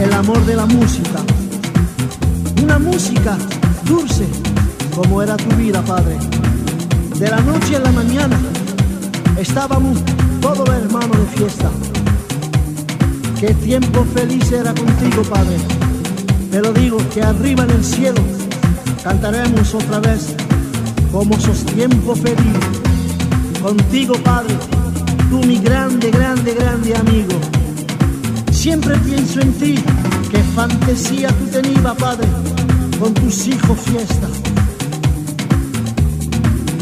el amor de la música. Una música dulce como era tu vida, Padre. De la noche a la mañana estábamos todos hermanos de fiesta. Qué tiempo feliz era contigo, Padre. Te lo digo, que arriba en el cielo cantaremos otra vez como esos tiempos felices. Contigo, Padre, tú mi grande, grande, grande amigo. Siempre pienso en ti, qué fantasía tú tenías, Padre, con tus hijos fiesta.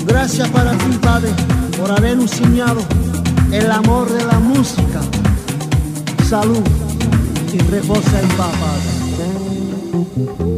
Gracias para ti, Padre, por habernos enseñado el amor de la música. Salud y reposa en paz, Padre.